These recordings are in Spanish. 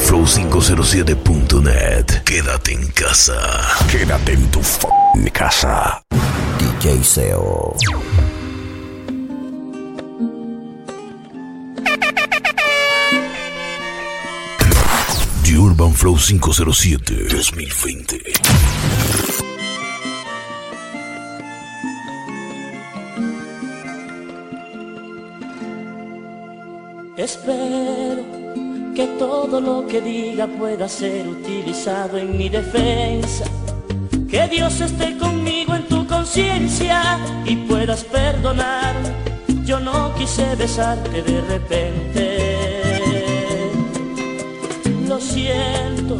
UrbanFlow507.net. Quédate en casa. Quédate en tu casa. DJ SEO. The Urban Flow 507 2020. Espero que todo lo que diga pueda ser utilizado en mi defensa. Que Dios esté conmigo en tu conciencia y puedas perdonar. Yo no quise besarte de repente. Lo siento,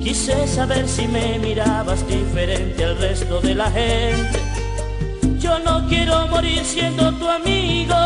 quise saber si me mirabas diferente al resto de la gente. Yo no quiero morir siendo tu amigo,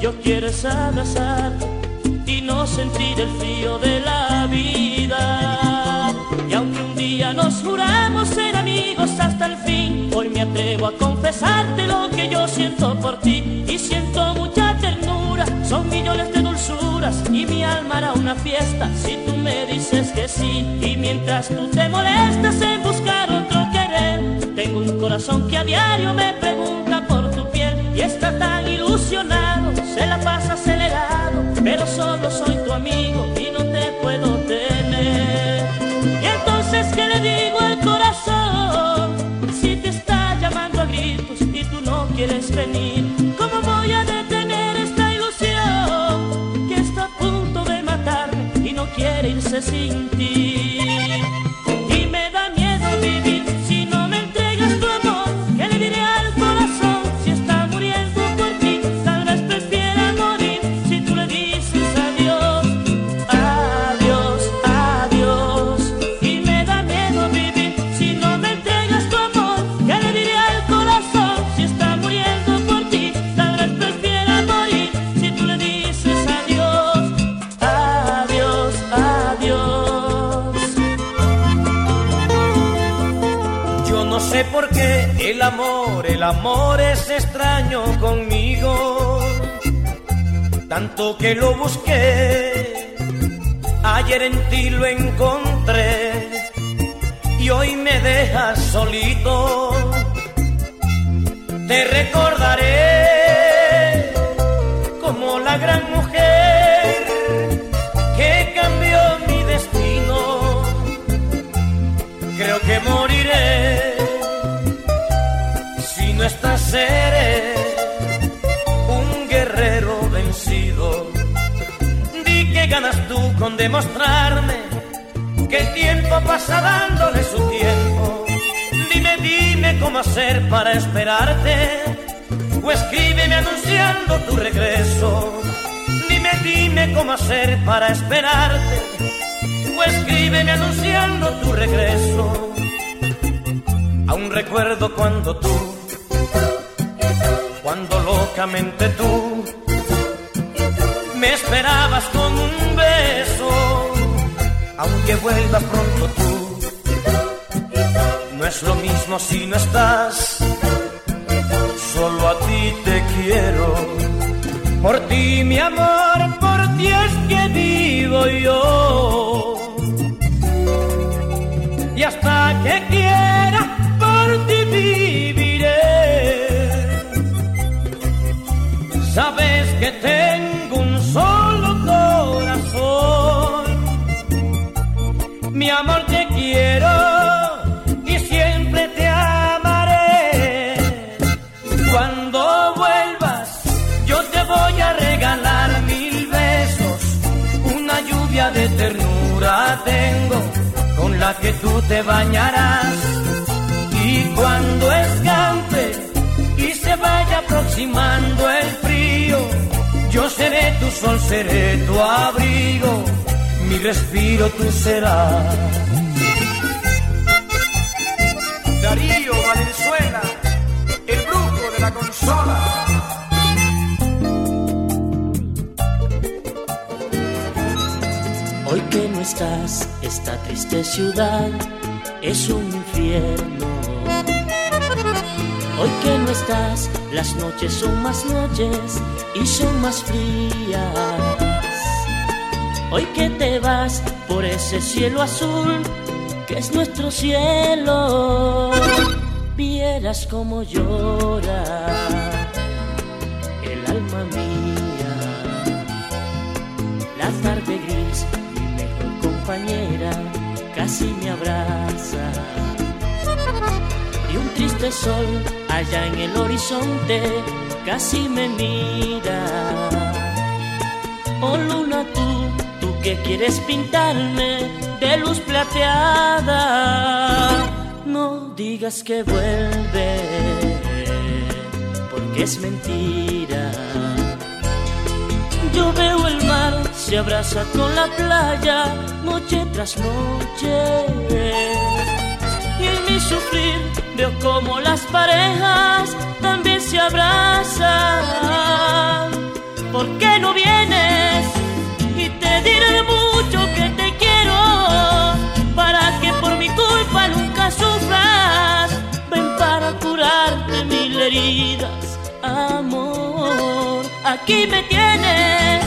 yo quiero abrazarte y no sentir el frío de la vida. Y aunque un día nos juramos ser amigos hasta el fin, hoy me atrevo a confesarte lo que yo siento por ti y siento mucha ternura, son millones de dulzuras y mi alma hará una fiesta si tú me dices que sí. Y mientras tú te molestas en buscar otro querer, tengo un corazón que a diario me pregunta por tu piel y está tan ilusionado, se la pasa acelerado, pero solo soy tu amigo y no te puedo tener. Y entonces, ¿qué le digo al corazón? Si te está llamando a gritos y tú no quieres venir, ¿cómo voy a detener esta ilusión que está a punto de matarme y no quiere irse sin amor, es extraño conmigo. Tanto que lo busqué, ayer en ti lo encontré y hoy me dejas solito. Te recordaré como la gran demostrarme que el tiempo pasa dándole su tiempo dime dime cómo hacer para esperarte o escríbeme anunciando tu regreso dime dime cómo hacer para esperarte o escríbeme anunciando tu regreso. Aún recuerdo cuando tú, cuando locamente tú, me esperabas con un aunque vuelvas pronto tú. No es lo mismo si no estás, solo a ti te quiero. Por ti, mi amor, por ti es que vivo yo. Ternura tengo con la que tú te bañarás. Y cuando escampe y se vaya aproximando el frío, yo seré tu sol, seré tu abrigo, mi respiro tú serás. Darío Valenzuela, el brujo de la consola. Que no estás, esta triste ciudad es un infierno. Hoy que no estás, las noches son más noches y son más frías. Hoy que te vas por ese cielo azul que es nuestro cielo, vieras como llora el alma mía. Casi me abraza. Y un triste sol allá en el horizonte casi me mira. Oh luna tú, tú que quieres pintarme de luz plateada, no digas que vuelve, porque es mentira. Yo veo el mar, se abraza con la playa, noche tras noche. Y en mi sufrir veo como las parejas también se abrazan. ¿Por qué no vienes? Y te diré mucho que te quiero para que por mi culpa nunca sufras. Ven para curarte mil heridas. Aquí me tienes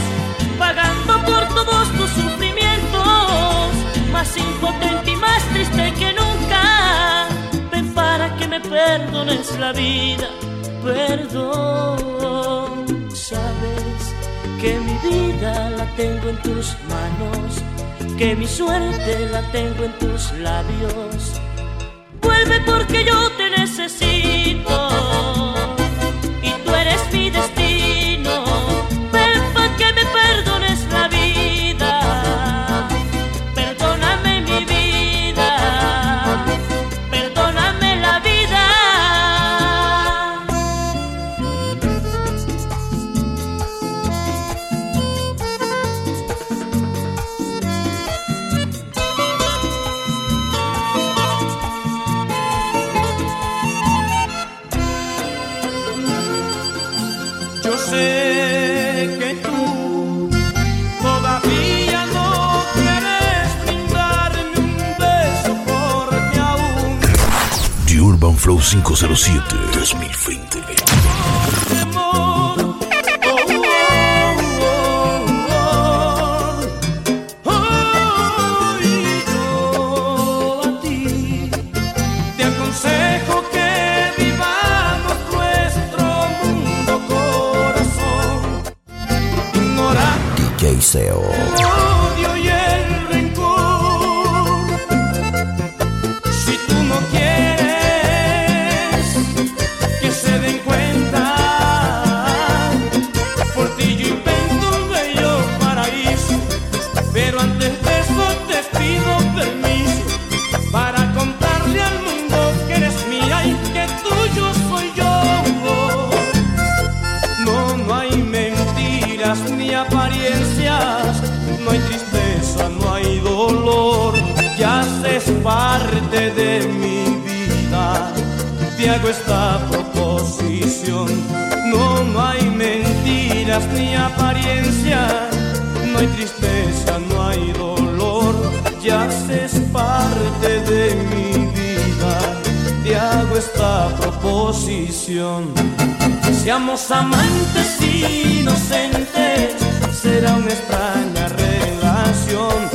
pagando por todos tus sufrimientos, más impotente y más triste que nunca. Ven para que me perdones la vida, perdón. Sabes que mi vida la tengo en tus manos, que mi suerte la tengo en tus labios. Vuelve porque yo te necesito y tú eres mi destino. Flow 507 2020. amor. Hago esta proposición. No, no hay mentiras ni apariencias, no hay tristeza, no hay dolor, ya haces parte de mi vida. Te hago esta proposición. Seamos amantes inocentes, será una extraña relación.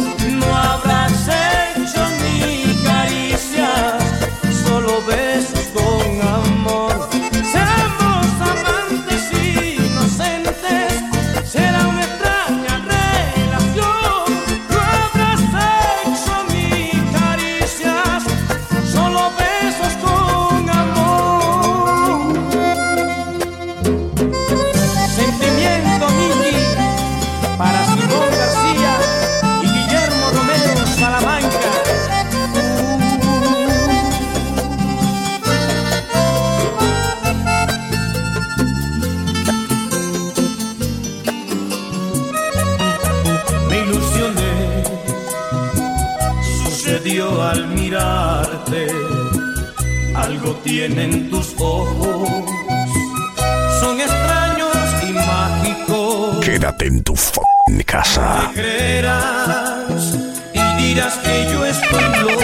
Quédate en tu fucking casa. Creerás y dirás que yo estoy loco.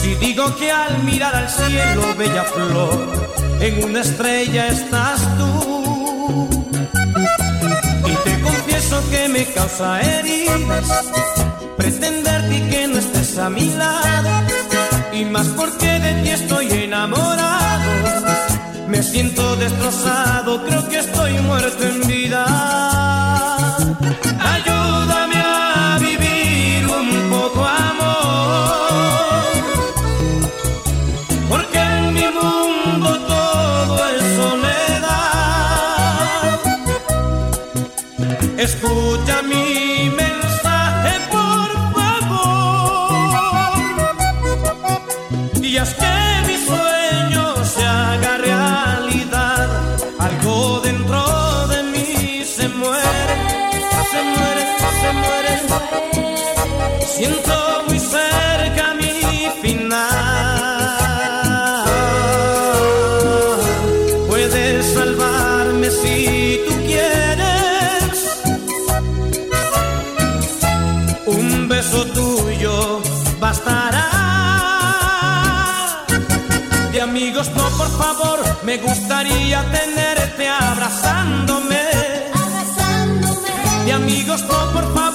Si digo que al mirar al cielo, bella flor, en una estrella estás tú. Y te confieso que me causa heridas pretenderte que no estés a mi lado. Y más porque de ti estoy enamorado me siento destrozado, creo que estoy muerto en vida. amigos, no, por favor, me gustaría tenerte abrazándome. Abrazándome. De amigos, no, por favor.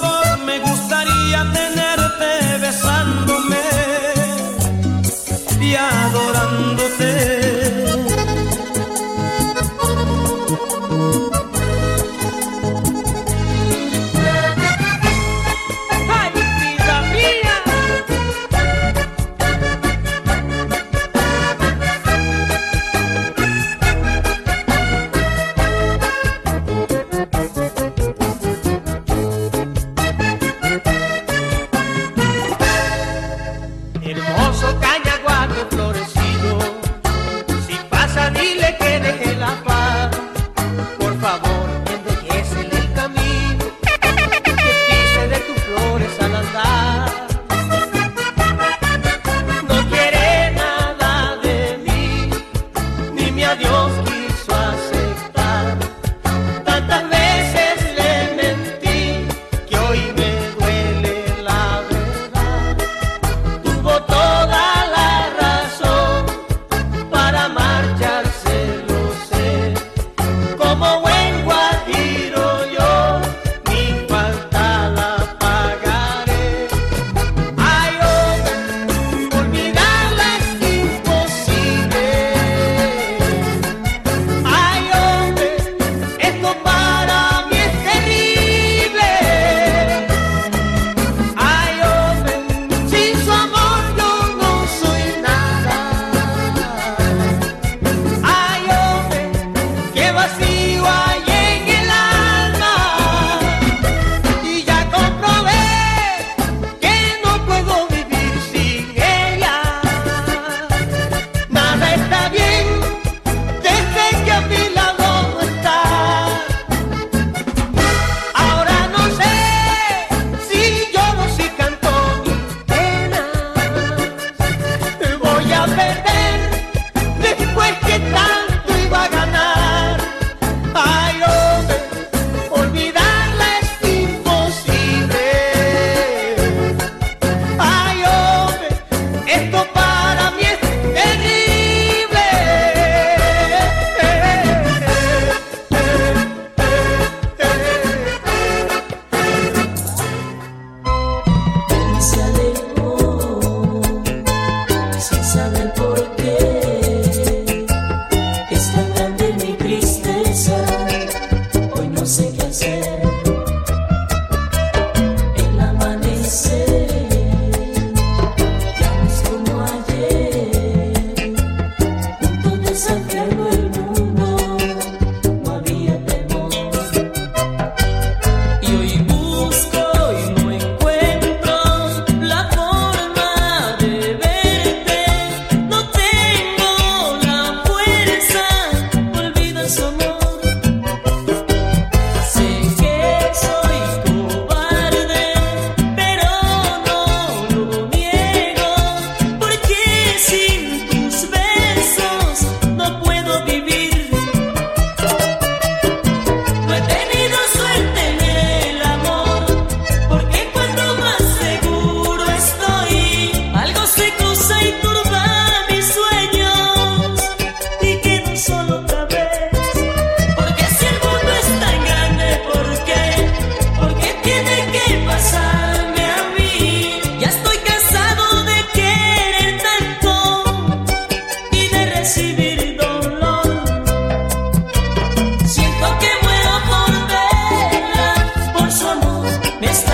Estás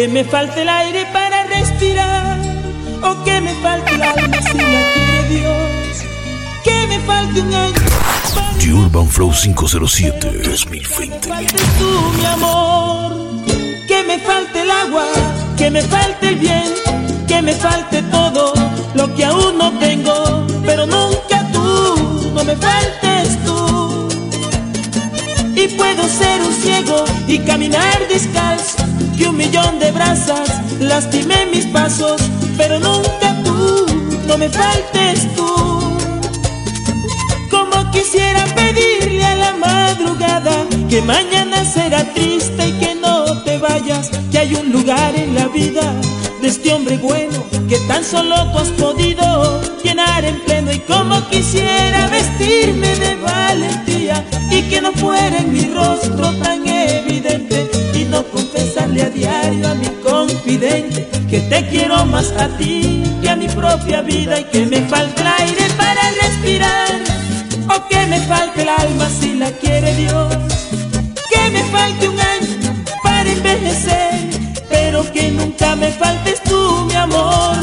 Que me falte el aire para respirar o que me falte el alma si la quiere Dios. Que me falte un año The Urban Flow 507 2020. faltes tú, mi amor. Que me falte el agua, que me falte el viento, que me falte todo lo que aún no tengo, pero nunca tú, no me faltes tú. Y puedo ser un ciego y caminar descalzo, que un millón de brasas lastimé mis pasos, pero nunca tú, no me faltes tú. Como quisiera pedirle a la madrugada que mañana será triste y que no te vayas, que hay un lugar en la vida de este hombre bueno que tan solo tú has podido llenar en pleno y como quisiera vestirme de valentía y que no fuera en mi rostro tan evidente y no confesarle a diario a mi confidente que te quiero más a ti que a mi propia vida y que me falta el aire para respirar o que me falte el alma si la quiere Dios, que me falte un año para envejecer, pero que nunca me faltes tú, mi amor,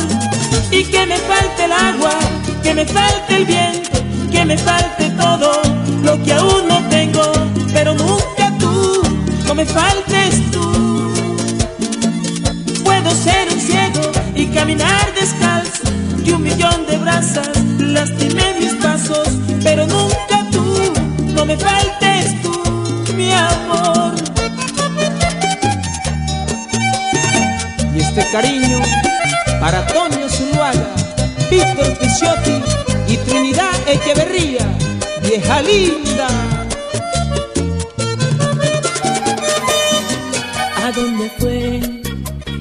y que me falte el agua, que me falte el viento, que me falte todo lo que aún no tengo, pero nunca tú, no me faltes tú. Puedo ser un ciego y caminar descalzo y un millón de brasas lastimé mis pasos, pero nunca tú, no me faltes tú, mi amor. Este cariño para Toño Zuluaga, Víctor Picciotti y Trinidad Echeverría, vieja linda. ¿A dónde fue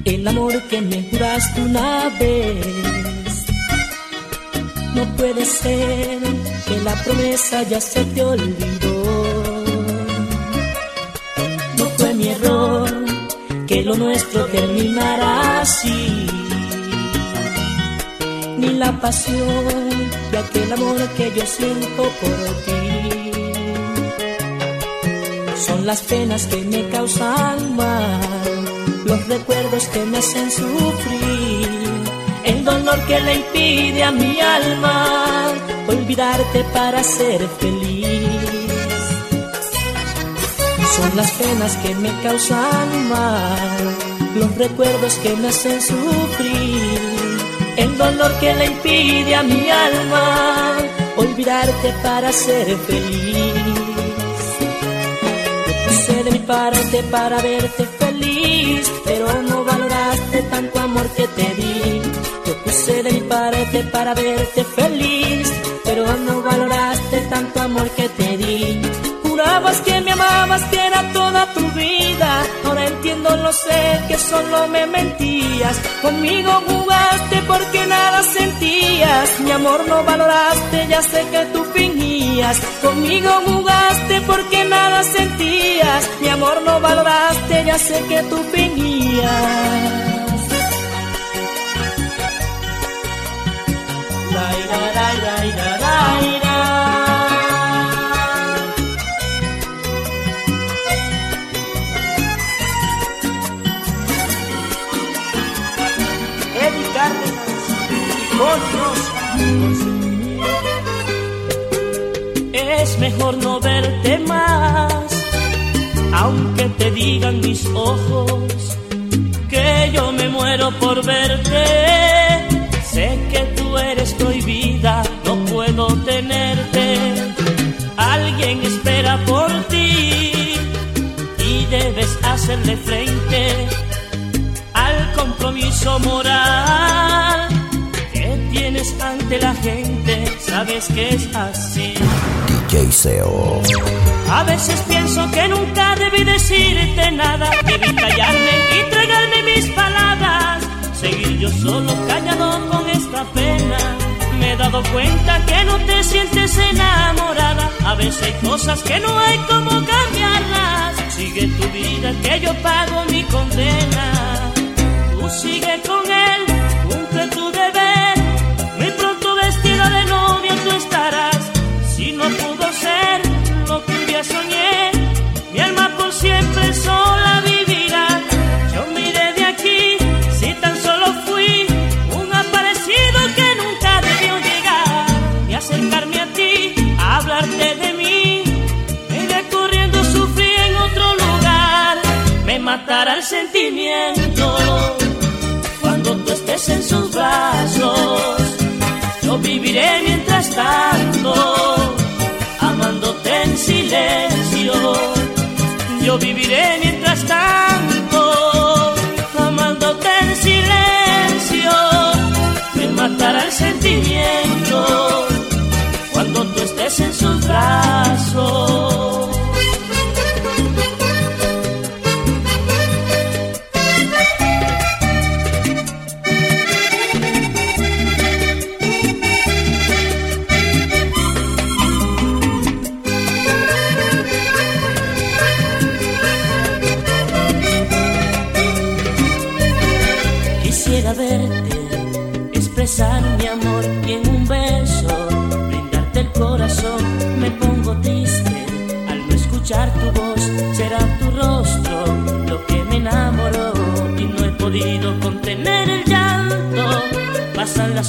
el amor que me juraste una vez? No puede ser que la promesa ya se te olvidó. Lo nuestro terminara así. Ni la pasión de aquel amor que yo siento por ti. Son las penas que me causan mal, los recuerdos que me hacen sufrir, el dolor que le impide a mi alma olvidarte para ser feliz. Son las penas que me causan mal, los recuerdos que me hacen sufrir, el dolor que le impide a mi alma olvidarte para ser feliz. Yo puse de mi parte para verte feliz, pero no valoraste tanto amor que te di. Yo puse de mi parte para verte feliz, pero no valoraste tanto amor que te di. Jurabas que me amabas, que era toda tu vida. Ahora entiendo, lo sé, que solo me mentías. Conmigo jugaste porque nada sentías. Mi amor no valoraste, ya sé que tú fingías. Conmigo jugaste porque nada sentías. Mi amor no valoraste, ya sé que tú fingías. La, la, la, Es mejor no verte más, aunque te digan mis ojos que yo me muero por verte. Sé que tú eres prohibida, no puedo tenerte. Alguien espera por ti y debes hacerle frente al compromiso moral ante la gente. Sabes que es así. DJ Seo. A veces pienso que nunca debí decirte nada, debí callarme y tragarme mis palabras, seguir yo solo callado con esta pena. Me he dado cuenta que no te sientes enamorada, a veces hay cosas que no hay como cambiarlas. Sigue tu vida que yo pago mi condena. Tú sigue con él, matará el sentimiento cuando tú estés en sus brazos. Yo viviré mientras tanto, amándote en silencio. Viviré mientras tanto, amándote en silencio. Me matará el sentimiento cuando tú estés en sus brazos.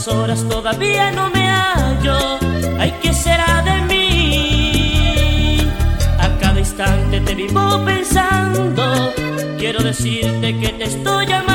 Horas, todavía no me hallo. Ay, ¿qué será de mí? A cada instante te vivo pensando. Quiero decirte que te estoy llamando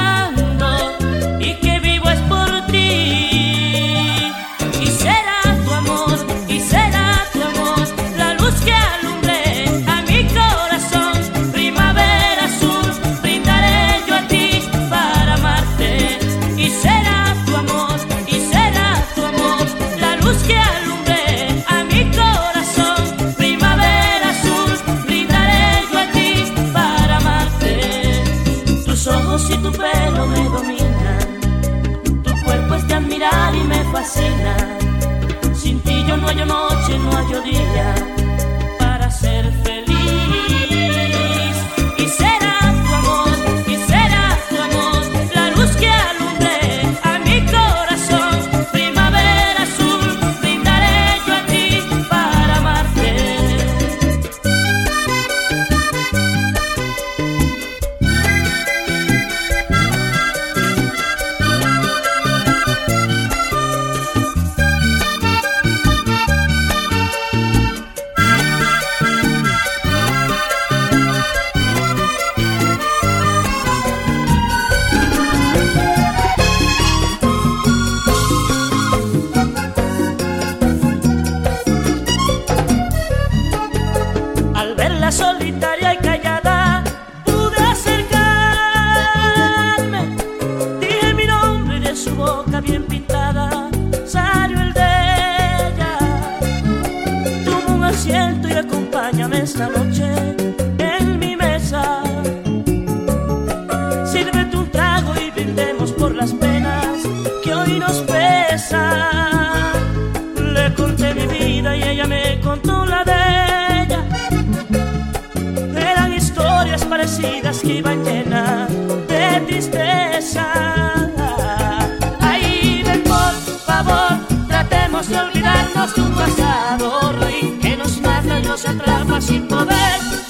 tu pasado, rey, que nos mata y nos atrapa sin poder.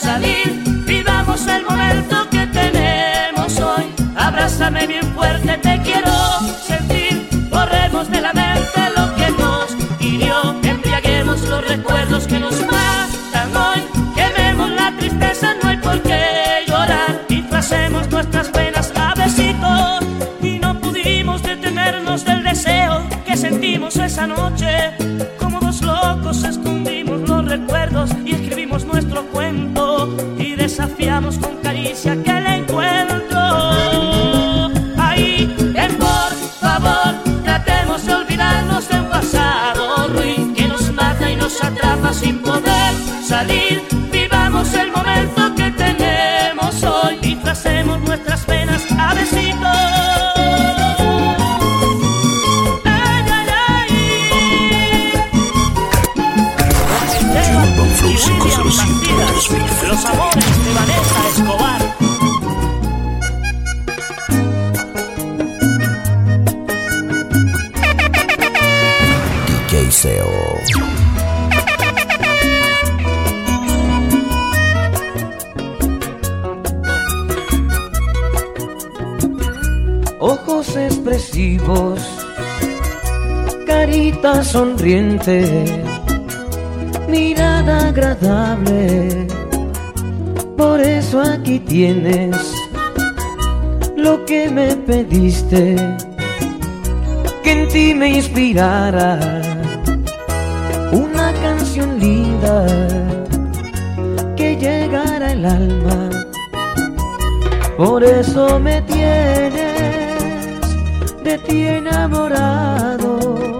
noticia que le encuentro. Ahí, en por favor, tratemos de olvidarnos de un pasado ruin que nos mata y nos atrapa sin poder salir. Vivamos el momento que tenemos hoy y tracemos nuestras penas a besitos. Los amores de Vanessa. sonriente, mirada agradable. Por eso aquí tienes lo que me pediste, que en ti me inspirara una canción linda que llegara al alma. Por eso me tienes de ti enamorado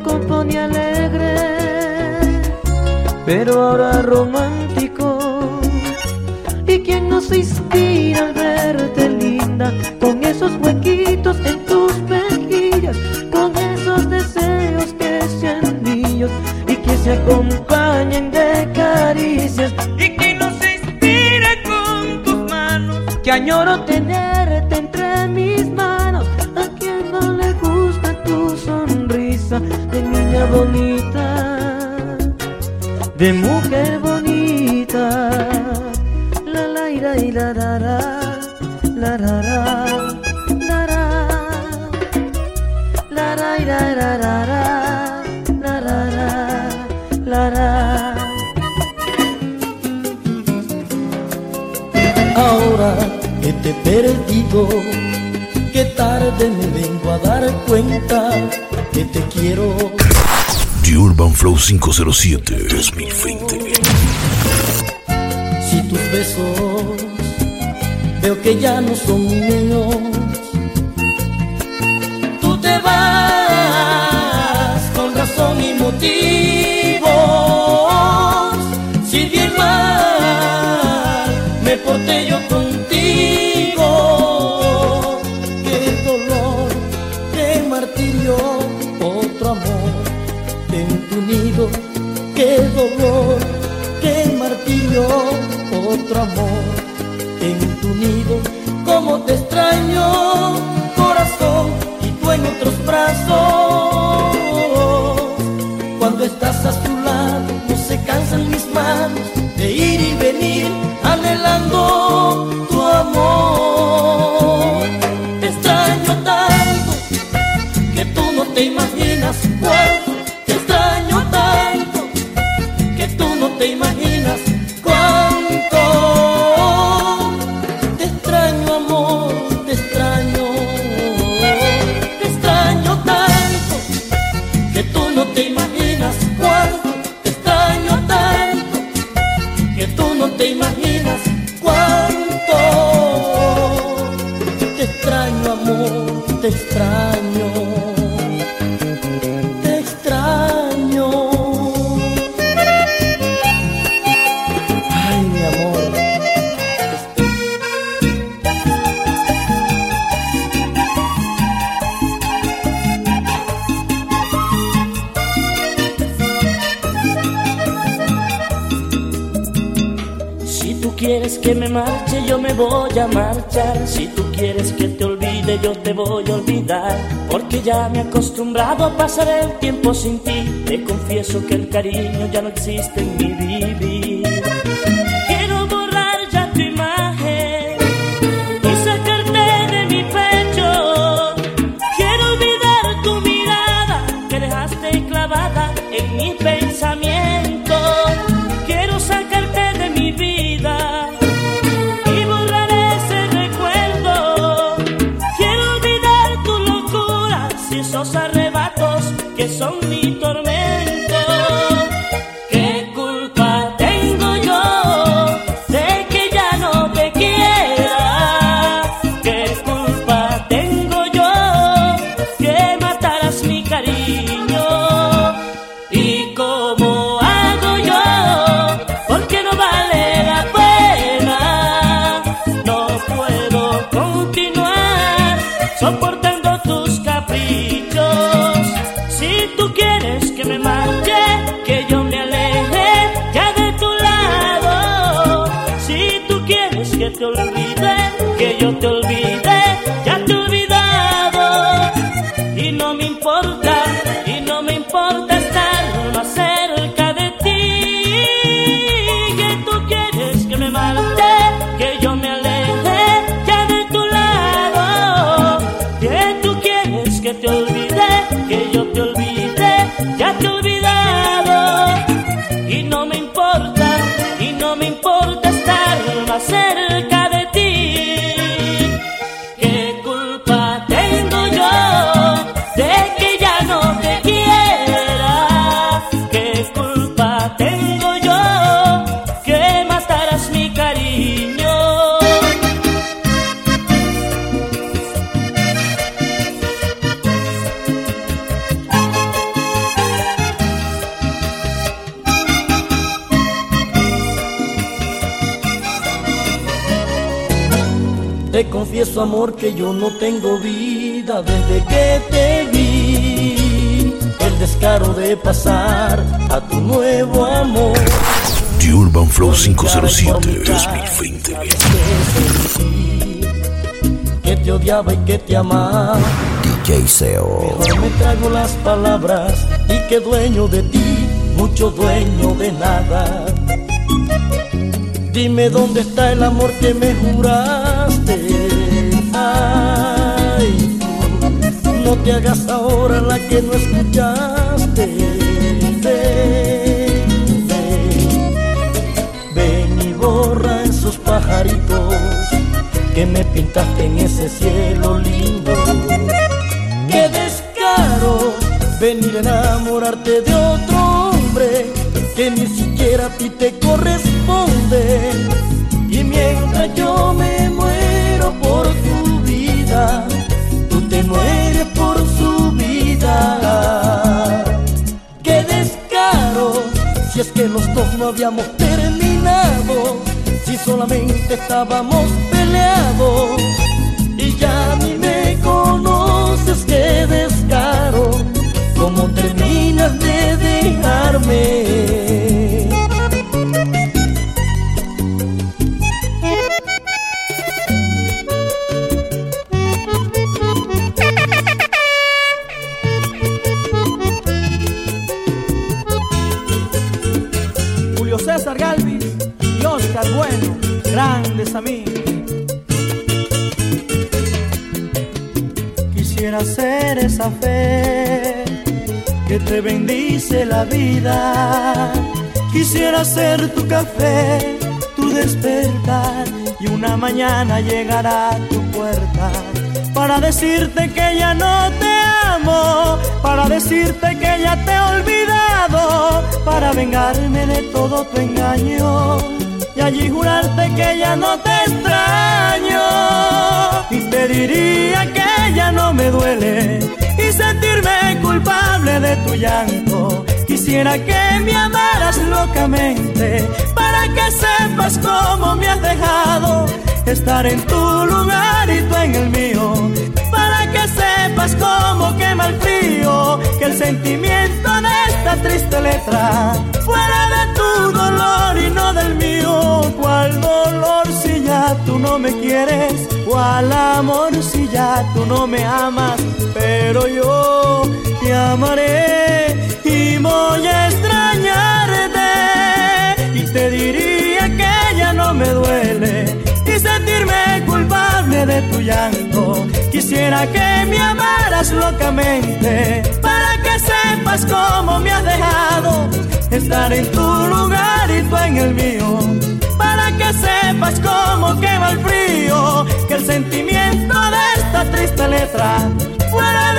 componía alegre, pero ahora romántico. ¿Y quién nos inspira al 0507-2020. Si tus besos veo que ya no son qué dolor, qué martillo, otro amor en tu nido, Como te extraño, corazón, y tú en otros brazos. Cuando estás a tu lado, no se cansan mis manos de ir y venir, anhelando yo te voy a olvidar. Porque ya me he acostumbrado a pasar el tiempo sin ti. Te confieso que el cariño ya no existe en mi vivir. Yo no tengo vida desde que te vi. El descaro de pasar a tu nuevo amor. The Urban Flow 507 2020. Que te odiaba y que te amaba. DJ Seo. Mejor me trago las palabras y que dueño de ti, mucho dueño de nada. Dime dónde está el amor que me juraste. No te hagas ahora la que no escuchaste. Ven, y borra esos pajaritos que me pintaste en ese cielo lindo. Qué descaro venir a enamorarte de otro hombre que ni siquiera a ti te corresponde. Y mientras yo me muero por tu vida, que los dos no habíamos terminado, si solamente estábamos peleados y ya ni me conoces, qué descaro, cómo terminas de dejarme. Ser esa fe. Que te bendice la vida. Quisiera ser tu café, tu despertar. Y una mañana llegará a tu puerta para decirte que ya no te amo, para decirte que ya te he olvidado, para vengarme de todo tu engaño y allí jurarte que ya no te extraño y te diría que ya no me duele y sentirme culpable de tu llanto. Quisiera que me amaras locamente para que sepas cómo me has dejado estar en tu lugar y tú en el mío. Sepas cómo quema el frío, que el sentimiento de esta triste letra fuera de tu dolor y no del mío. ¿Cuál dolor si ya tú no me quieres? ¿Cuál amor si ya tú no me amas? Pero yo te amaré y voy a extrañarte y te diría que ya no me duele sentirme culpable de tu llanto. Quisiera que me amaras locamente para que sepas cómo me has dejado estar en tu lugar y tú en el mío. Para que sepas cómo quema el frío, que el sentimiento de esta triste letra fuera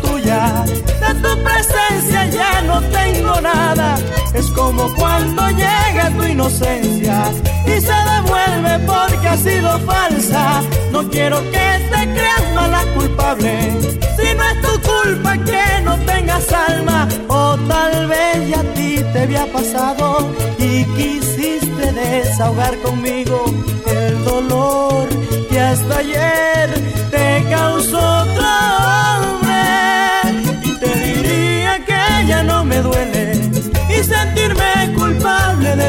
tuya. De tu presencia ya no tengo nada. Es como cuando llega tu inocencia y se devuelve porque ha sido falsa. No quiero que te creas mala culpable. Si no es tu culpa que no tengas alma. O tal vez ya a ti te había pasado y quisiste desahogar conmigo el dolor que hasta ayer te causó. otro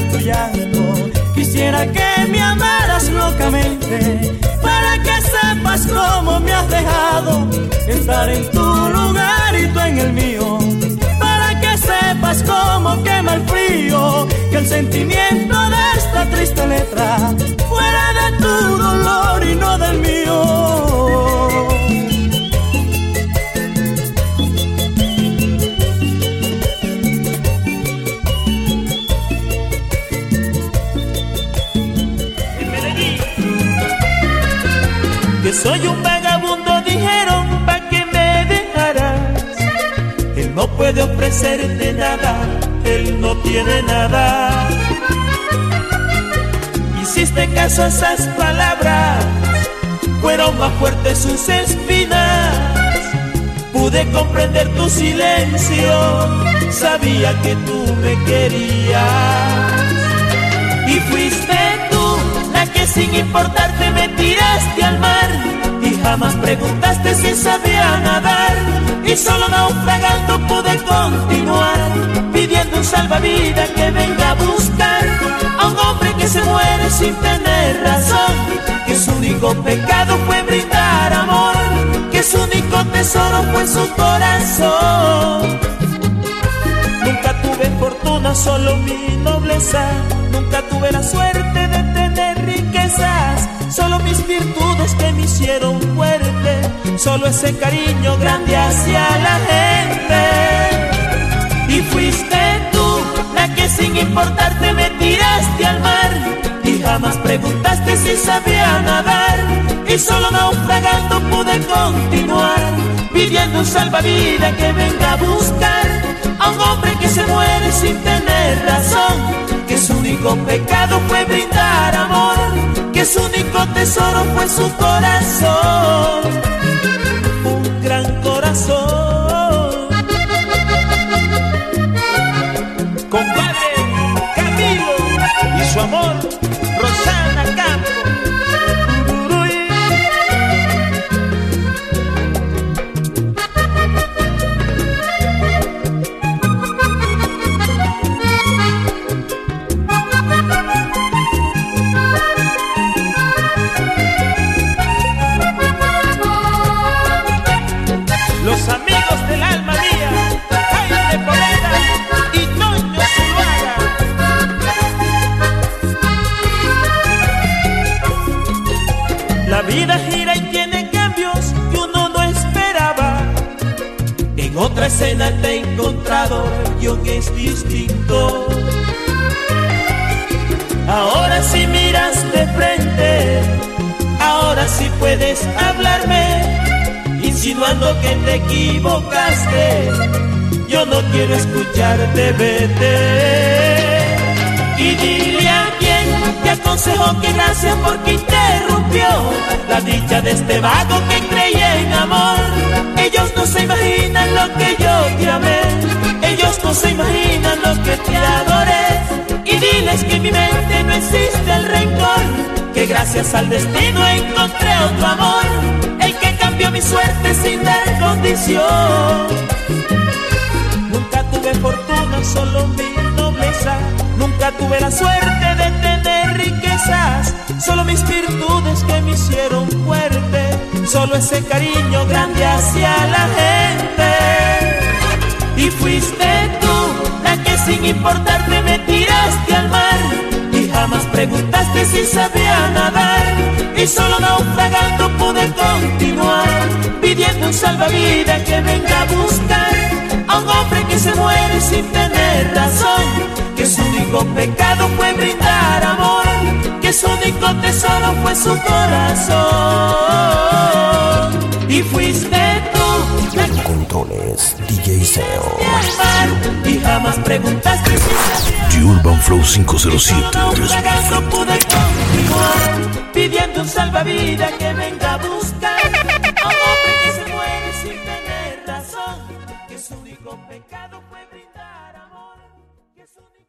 tu llanto. Quisiera que me amaras locamente para que sepas cómo me has dejado estar en tu lugar y tú en el mío. Para que sepas cómo quema el frío que el sentimiento de esta triste letra fuera de tu dolor y no del mío soy un vagabundo, dijeron, pa' que me dejarás. Él no puede ofrecerte nada, él no tiene nada. Hiciste caso a esas palabras, fueron más fuertes sus espinas. Pude comprender tu silencio, sabía que tú me querías. Y fuiste tú la que sin importarte me tiraste al mar jamás preguntaste si sabía nadar y solo naufragando pude continuar pidiendo un salvavidas que venga a buscar a un hombre que se muere sin tener razón que su único pecado fue brindar amor que su único tesoro fue su corazón. Nunca tuve fortuna solo mi nobleza nunca tuve la suerte de tener solo mis virtudes que me hicieron fuerte, solo ese cariño grande hacia la gente. Y fuiste tú la que sin importarte me tiraste al mar y jamás preguntaste si sabía nadar y solo naufragando pude continuar pidiendo un salvavidas que venga a buscar a un hombre que se muere sin tener razón, que su único pecado fue su único tesoro fue su corazón, Ahora si miras de frente, ahora sí puedes hablarme, insinuando que te equivocaste. Yo no quiero escucharte, vete. Y dile a quien te aconsejo que gracias porque interrumpió la dicha de este vago que creía en amor. Gracias al destino encontré otro amor, el que cambió mi suerte sin dar condición. Nunca tuve fortuna, solo mi nobleza. Nunca tuve la suerte de tener riquezas, solo mis virtudes que me hicieron fuerte, solo ese cariño grande hacia la gente. Y fuiste tú la que sin importarte me tiraste al mar jamás preguntaste si sabía nadar y solo naufragando pude continuar pidiendo un salvavidas que venga a buscar a un hombre que se muere sin tener razón, que su único pecado fue brindar amor, que su único tesoro fue su corazón. Y fuiste Controles DJ Seo. y jamás preguntaste si The Urban Flow 507 naufragando 2020. pude continuar pidiendo un salvavidas que venga a buscar a un hombre que se muere sin tener razón, que su único pecado fue brindar amor, que su único